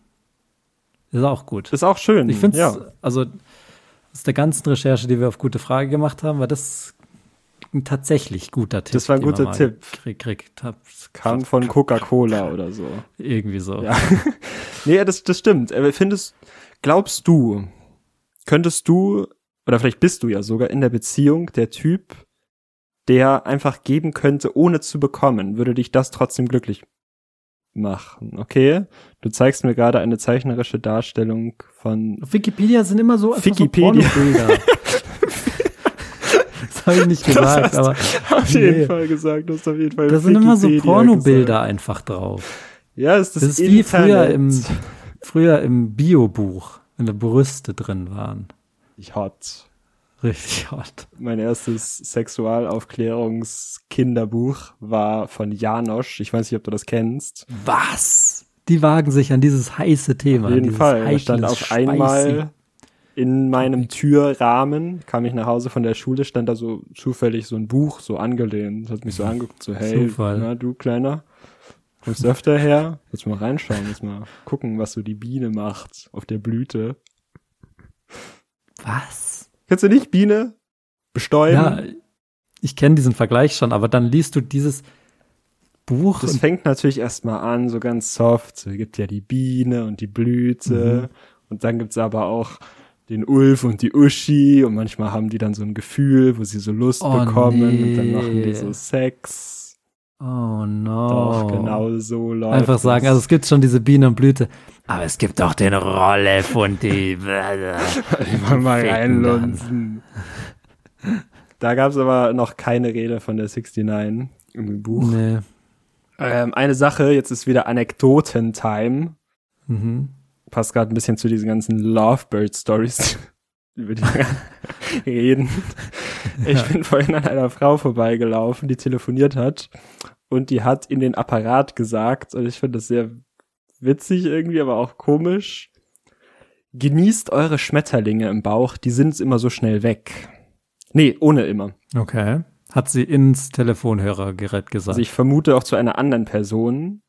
ist auch gut. ist auch schön. Ich finde es, ja. also aus der ganzen Recherche, die wir auf gute Frage gemacht haben, war das ein tatsächlich guter Tipp. Das war ein guter Tipp. Gekriegt hab. kam von Coca-Cola oder so. Irgendwie so. Ja. Nee, das, das stimmt. Aber findest, glaubst du, könntest du, oder vielleicht bist du ja sogar in der Beziehung der Typ, der einfach geben könnte, ohne zu bekommen, würde dich das trotzdem glücklich machen, okay? Du zeigst mir gerade eine zeichnerische Darstellung von Auf Wikipedia sind immer so, Wikipedia. so. das habe ich nicht gesagt, hast aber auf jeden Nee. Fall gesagt, du hast auf jeden Fall da sind immer so Pornobilder einfach drauf. Ja, ist das, Das, ist wie früher im, Internet. früher im Biobuch, wenn da Brüste drin waren. Ich hot. Richtig hot. Mein erstes Sexualaufklärungskinderbuch war von Janosch. Ich weiß nicht, ob du das kennst. Was? Die wagen sich an dieses heiße Thema. Auf jeden Fall. Da stand auf einmal in meinem Türrahmen, kam ich nach Hause von der Schule, stand da so zufällig so ein Buch so angelehnt. Das hat mich so angeguckt, so hey, Zufall. na du Kleiner, kommst öfter her? Jetzt mal reinschauen, jetzt mal gucken, was so die Biene macht auf der Blüte. Was? Kennst du nicht Biene? Bestäuben? Ja, ich kenne diesen Vergleich schon, aber dann liest du dieses Buch Das fängt natürlich erstmal an, so ganz soft. So, es gibt ja die Biene und die Blüte. Mhm. Und dann gibt's aber auch den Ulf und die Uschi. Und manchmal haben die dann so ein Gefühl, wo sie so Lust Oh, bekommen. Und dann nee. machen die so Sex. Oh no. Doch, genau so läuft Einfach sagen, es. also es gibt schon diese Biene und Blüte. Aber es gibt auch den Rolle und die. Mal, mal Ficken reinlunzen. Da gab es aber noch keine Rede von der 69 im Buch. Nee. Ähm, eine Sache, jetzt ist wieder Anekdoten-Time. Mhm. Passt gerade ein bisschen zu diesen ganzen Lovebird-Stories, über die wir reden. Ich bin vorhin an einer Frau vorbeigelaufen, die telefoniert hat und die hat in den Apparat gesagt, und ich finde das sehr witzig irgendwie, aber auch komisch. Genießt eure Schmetterlinge im Bauch, die sind immer so schnell weg. Nee, ohne immer. Okay. Hat sie ins Telefonhörergerät gesagt. Also ich vermute auch zu einer anderen Person.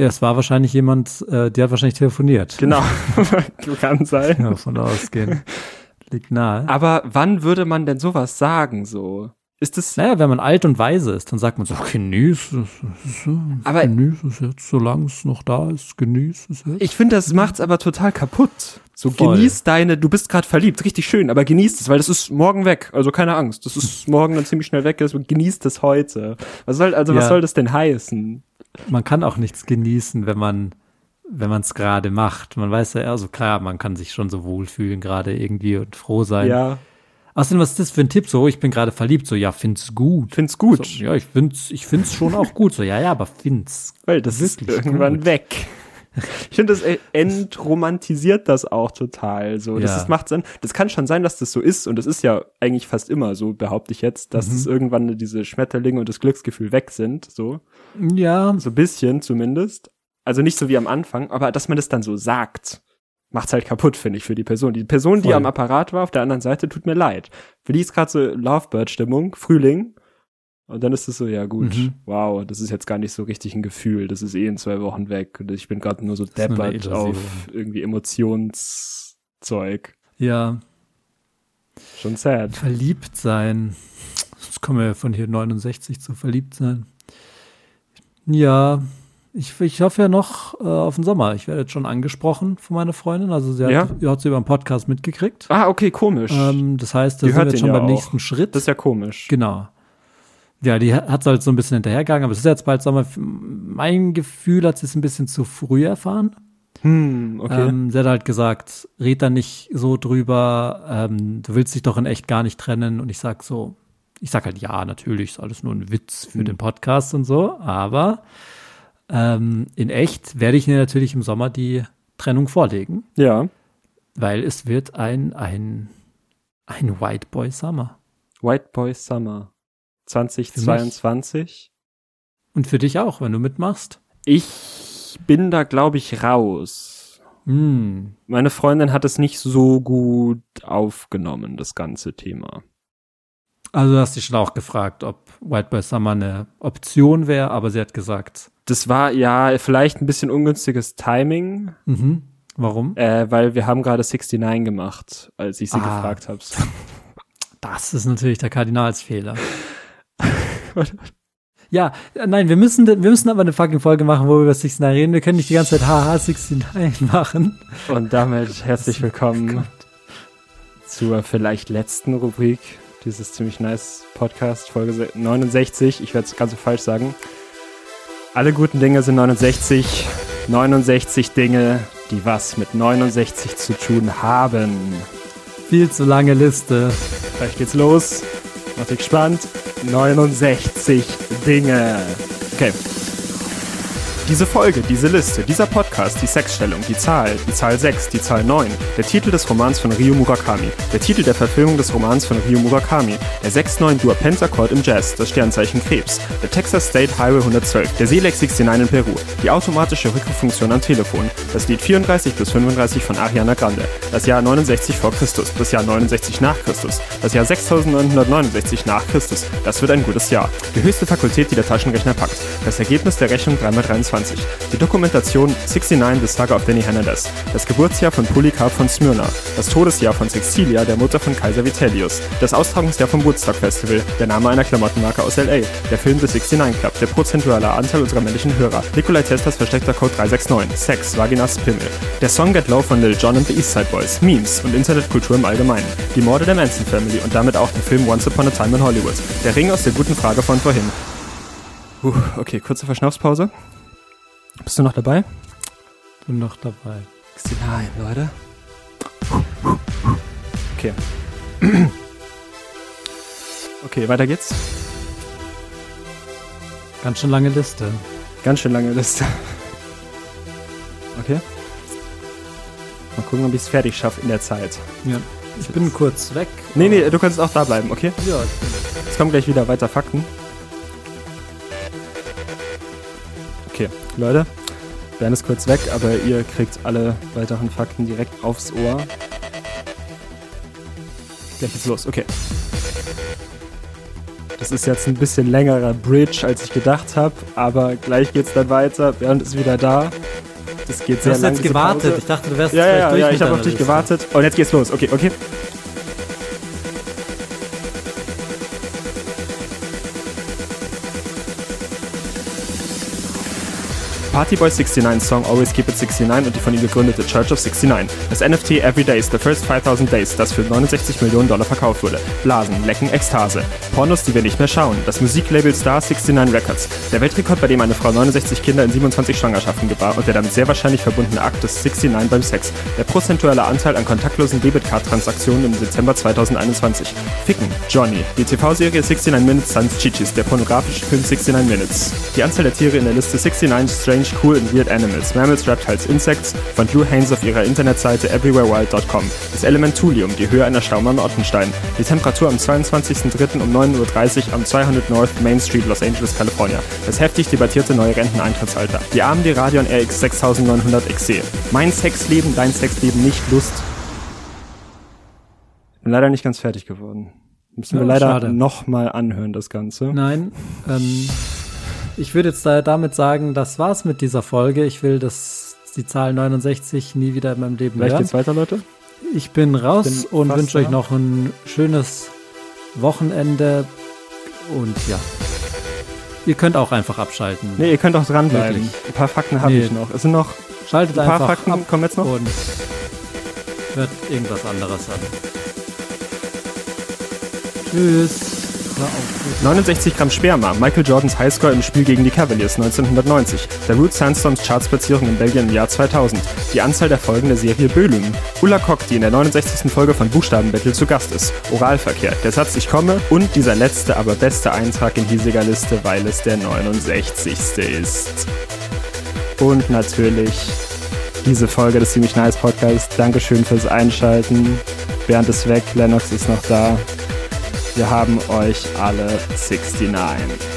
Ja, es war wahrscheinlich jemand, äh, der hat wahrscheinlich telefoniert. Genau, kann sein. Ja, von ausgehen. Liegt nahe. Aber wann würde man denn sowas sagen, so? Ist es, Naja, wenn man alt und weise ist, dann sagt man so, genieß es, Aber- genieß es jetzt, solange es noch da ist, genieß es jetzt. ich finde, das macht's aber total kaputt. So, Voll. genieß deine, du bist gerade verliebt, richtig schön, aber genieß es, weil das ist morgen weg. Also keine Angst, das ist morgen dann ziemlich schnell weg, also genießt es heute. Was soll, also was Ja. soll das denn heißen? Man kann auch nichts genießen, wenn man wenn man es gerade macht. Man weiß ja, also klar, man kann sich schon so wohlfühlen gerade irgendwie und froh sein. Ja, Außerdem, was ist das für ein Tipp? So, ich bin gerade verliebt. So, ja, find's gut. find's gut, So, ja, ich find's, ich find's schon auch gut. So, ja, ja, aber find's. weil das ist irgendwann gut. weg. Ich finde, das äh, entromantisiert das auch total. So, das Ja. ist, macht Sinn. Das kann schon sein, dass das so ist, und das ist ja eigentlich fast immer so, behaupte ich jetzt, dass Mhm. es irgendwann diese Schmetterlinge und das Glücksgefühl weg sind. So. Ja, So ein bisschen zumindest. Also nicht so wie am Anfang, aber dass man das dann so sagt, macht's halt kaputt, finde ich, für die Person. Die Person, die Voll. am Apparat war, auf der anderen Seite, tut mir leid. Für die ist gerade so Lovebird-Stimmung, Frühling. Und dann ist es so, ja gut, Mhm. wow, das ist jetzt gar nicht so richtig ein Gefühl. Das ist eh in zwei Wochen weg. Und ich bin gerade nur so deppert auf irgendwie Emotionszeug. ja, Schon sad. verliebt sein. Jetzt kommen wir von hier 69 zu verliebt sein. Ja, ich, ich hoffe ja noch äh, auf den Sommer. Ich werde jetzt schon angesprochen von meiner Freundin. Also sie hat, Ja? sie hat sie über den Podcast mitgekriegt. Ah, okay, komisch. Ähm, das heißt, da sind wir jetzt schon ja beim auch. nächsten Schritt. das ist ja komisch. Genau. Ja, die hat halt so ein bisschen hinterhergegangen, aber es ist jetzt bald Sommer. Mein Gefühl hat sie es ein bisschen zu früh erfahren. Hm, okay. Ähm, sie hat halt gesagt, red da nicht so drüber, ähm, du willst dich doch in echt gar nicht trennen. Und ich sag so, ich sag halt ja, natürlich, ist alles nur ein Witz für Hm. den Podcast und so, aber ähm, in echt werde ich ihr natürlich im Sommer die Trennung vorlegen, ja. weil es wird ein, ein, ein White Boy Summer. White Boy Summer 2022. Und für dich auch, wenn du mitmachst. Ich bin da, glaube ich, raus. Hm. Meine Freundin hat es nicht so gut aufgenommen, das ganze Thema. Also du hast dich schon auch gefragt, ob White Boy Summer eine Option wäre, aber sie hat gesagt, Das war ja vielleicht ein bisschen ungünstiges Timing, mhm. warum? äh, weil wir haben gerade 69 gemacht, als ich sie Ah. gefragt habe. Das ist natürlich der Kardinalsfehler. Ja, nein, wir müssen, wir müssen aber eine fucking Folge machen, wo wir über 69 reden. Wir können nicht die ganze Zeit haha 69 machen. Und damit herzlich willkommen zur vielleicht letzten Rubrik dieses ziemlich nice Podcast, Folge se- 69. Ich werde es ganz so falsch sagen. Alle guten Dinge sind 69. 69 Dinge, die was mit 69 zu tun haben. Viel zu lange Liste. Gleich geht's los. Euch gespannt. 69 Dinge. Okay. Diese Folge, diese Liste, dieser Podcast, die Sexstellung, die Zahl, die Zahl 6, die Zahl 9, der Titel des Romans von Ryo Murakami, der Titel der Verfilmung des Romans von Ryo Murakami, der 6-9-Dur Pentacord im Jazz, das Sternzeichen Krebs, der Texas State Highway 112, der Seelex 69 in Peru, die automatische Rückruffunktion am Telefon, das Lied 34 bis 35 von Ariana Grande, das Jahr 69 vor Christus, das Jahr 69 nach Christus, das Jahr 6969 nach Christus. Das wird ein gutes Jahr. Die höchste Fakultät, die der Taschenrechner packt. Das Ergebnis der Rechnung 3x23. Die Dokumentation 69 des Saga of Danny Hernandez. Das Geburtsjahr von Polycarp von Smyrna. Das Todesjahr von Sextilia, der Mutter von Kaiser Vitellius. Das Austragungsjahr vom Woodstock Festival. Der Name einer Klamottenmarke aus L.A. Der Film The 69 Club. Der prozentuale Anteil unserer männlichen Hörer. Nikolai Teslas versteckter Code 369. Sex, Vaginas, Pimmel. Der Song Get Low von Lil Jon and the East Side Boys. Memes und Internetkultur im Allgemeinen. Die Morde der Manson Family und damit auch der Film Once Upon a Time in Hollywood. Der Ring aus der guten Frage von vorhin. Puh, okay, kurze Verschnaufspause. Bist du noch dabei? Bin noch dabei. 69, Leute. Okay. Okay, weiter geht's. Ganz schön lange Liste. Ganz schön lange Liste. Okay. Mal gucken, ob ich es fertig schaffe in der Zeit. Ja. Ich bin kurz weg. Nee, nee, du kannst auch da bleiben, okay? Ja, Es kommen gleich wieder weiter Fakten. Okay, Leute. Bernd ist kurz weg, aber ihr kriegt alle weiteren Fakten direkt aufs Ohr. Gleich geht's los, okay. Das ist jetzt ein bisschen längerer Bridge, als ich gedacht habe, aber gleich geht's dann weiter. Bernd ist wieder da. Das geht Du sehr hast lang. jetzt gewartet. Pause. Ich dachte, du wärst Ja, ja, durch ja, ich habe auf dich gewartet. Und jetzt geht's los. Okay, okay. Partyboy 69 Song Always Keep It 69 und die von ihm gegründete Church of 69. Das NFT Every Day is the First 5000 Days, das für 69 Millionen Dollar verkauft wurde. Blasen, Lecken, Ekstase. Pornos, die wir nicht mehr schauen. Das Musiklabel Star 69 Records. Der Weltrekord, bei dem eine Frau 69 Kinder in 27 Schwangerschaften gebar und der damit sehr wahrscheinlich verbundene Akt des 69 beim Sex. Der prozentuale Anteil an kontaktlosen Debitcard-Transaktionen im Dezember 2021. Ficken, Johnny. Die TV-Serie 69 Minutes Sans Chichis. Der pornografische Film 69 Minutes. Die Anzahl der Tiere in der Liste 69 Strange, Cool and Weird Animals. Mammals, Reptiles, Insects von Lou Haynes auf ihrer Internetseite everywherewild.com. Das Element Thulium, die Höhe einer Staumauer in Ottenstein. Die Temperatur am 22.03. um 9.30 Uhr am 200 North Main Street, Los Angeles, California. Das heftig debattierte neue Renteneintrittsalter. Die AMD Radeon RX 6900 XE. Mein Sexleben, dein Sexleben, nicht Lust. Bin leider nicht ganz fertig geworden. Müssen wir Ja, leider schade. nochmal anhören, das Ganze. Nein, ähm, ich würde jetzt da damit sagen, das war's mit dieser Folge. Ich will das, die Zahl 69 nie wieder in meinem Leben Gleich hören. geht's weiter, Leute. Ich bin raus bin und wünsche euch noch ein schönes Wochenende. Und ja, ihr könnt auch einfach abschalten. Nee, ihr könnt auch dranbleiben. Wirklich. Ein paar Fakten habe Nee. ich noch. Es sind noch Schaltet ein paar Fakten, ab kommen jetzt noch. und hört irgendwas anderes an. Tschüss. Hör auf. 69 Gramm Sperma, Michael Jordans Highscore im Spiel gegen die Cavaliers 1990, der Root Sandstorms Chartsplatzierung in Belgien im Jahr 2000, die Anzahl der Folgen der Serie Bölüm, Ulla Kock, die in der 69. Folge von Buchstabenbattle zu Gast ist, Oralverkehr, der Satz Ich komme und dieser letzte, aber beste Eintrag in hiesiger Liste, weil es der 69. ist. Und natürlich diese Folge des Ziemlich Nice Podcasts. Dankeschön fürs Einschalten. Bernd ist weg, Lennox ist noch da. Wir haben euch alle 69.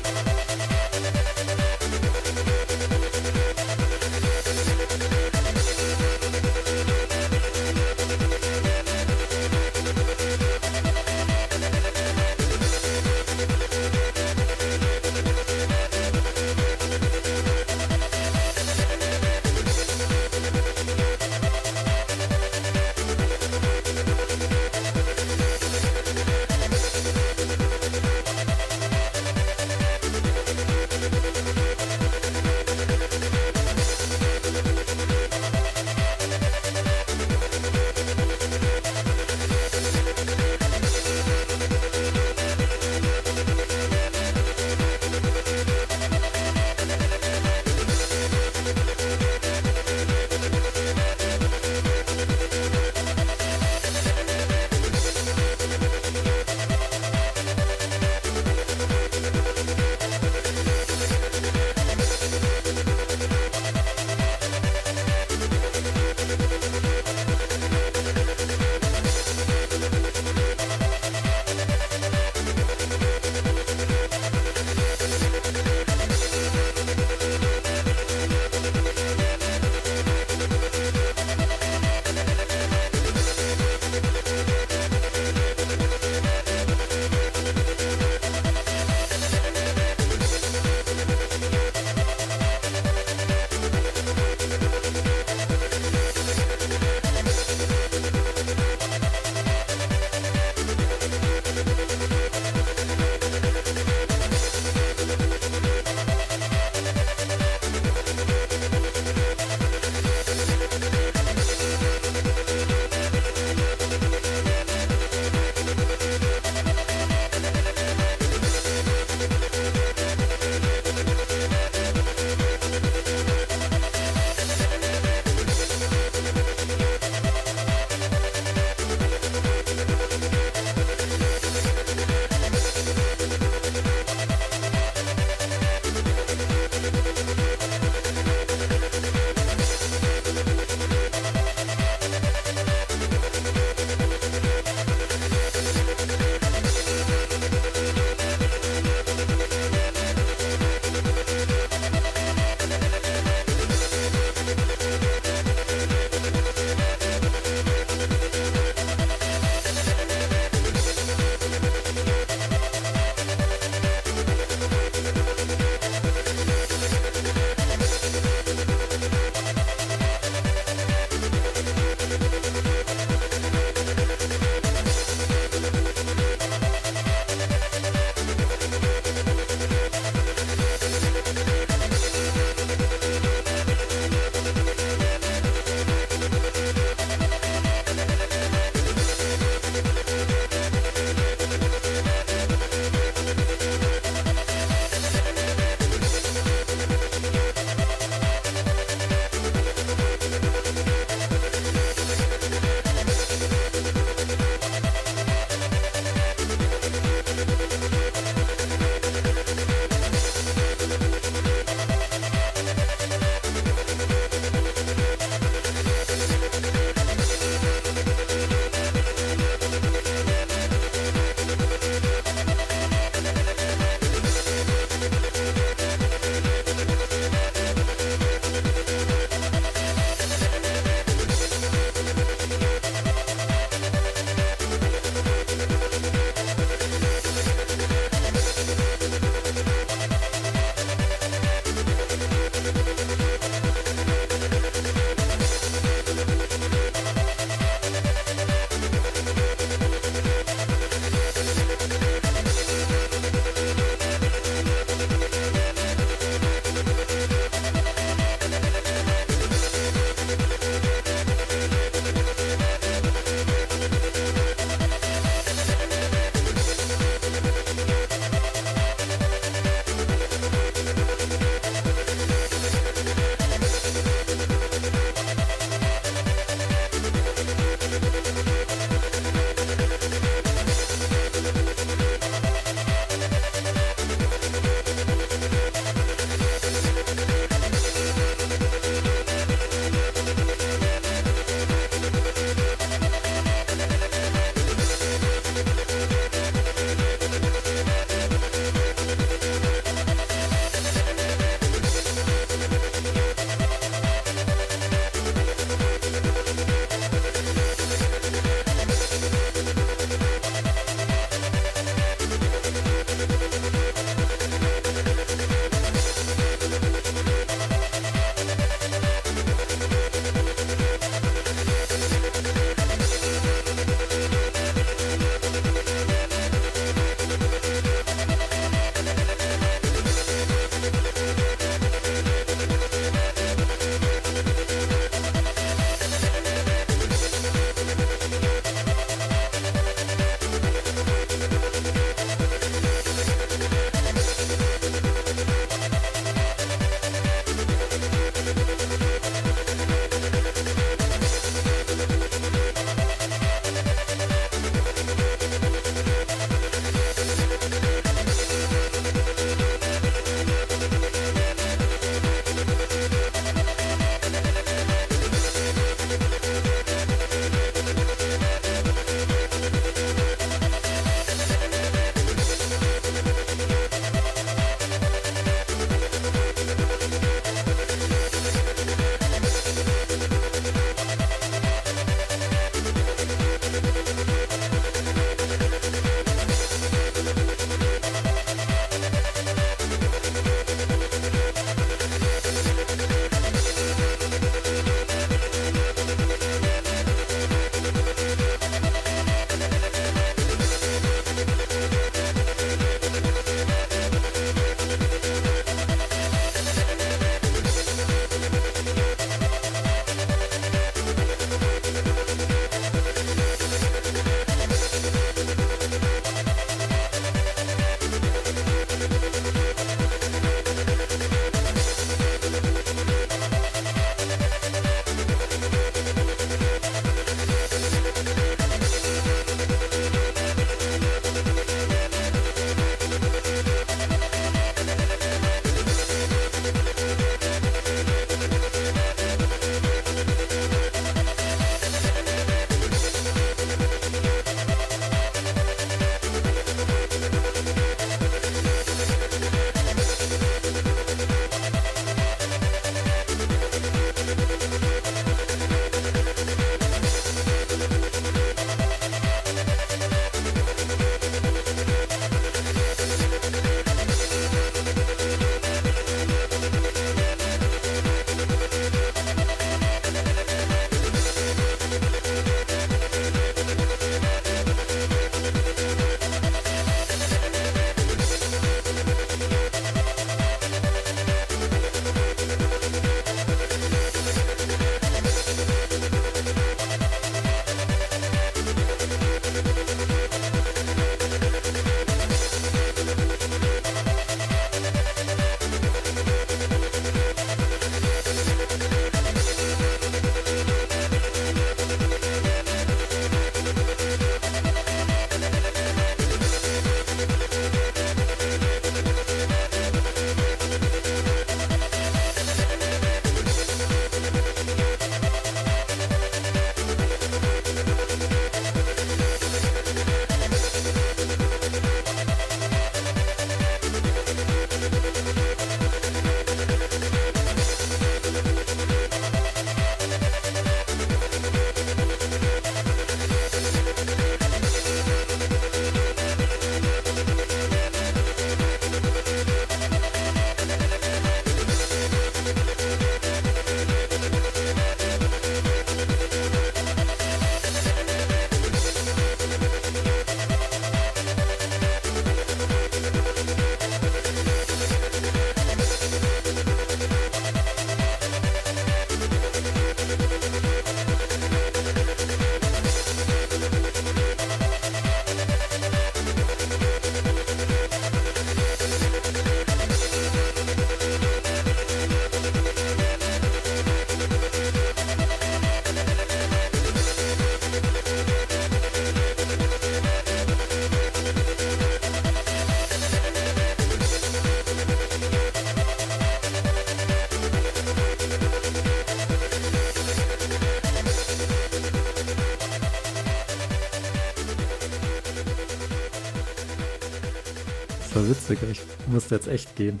witzig. Ich musste jetzt echt gehen.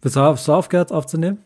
Bist du, hast du aufgehört aufzunehmen?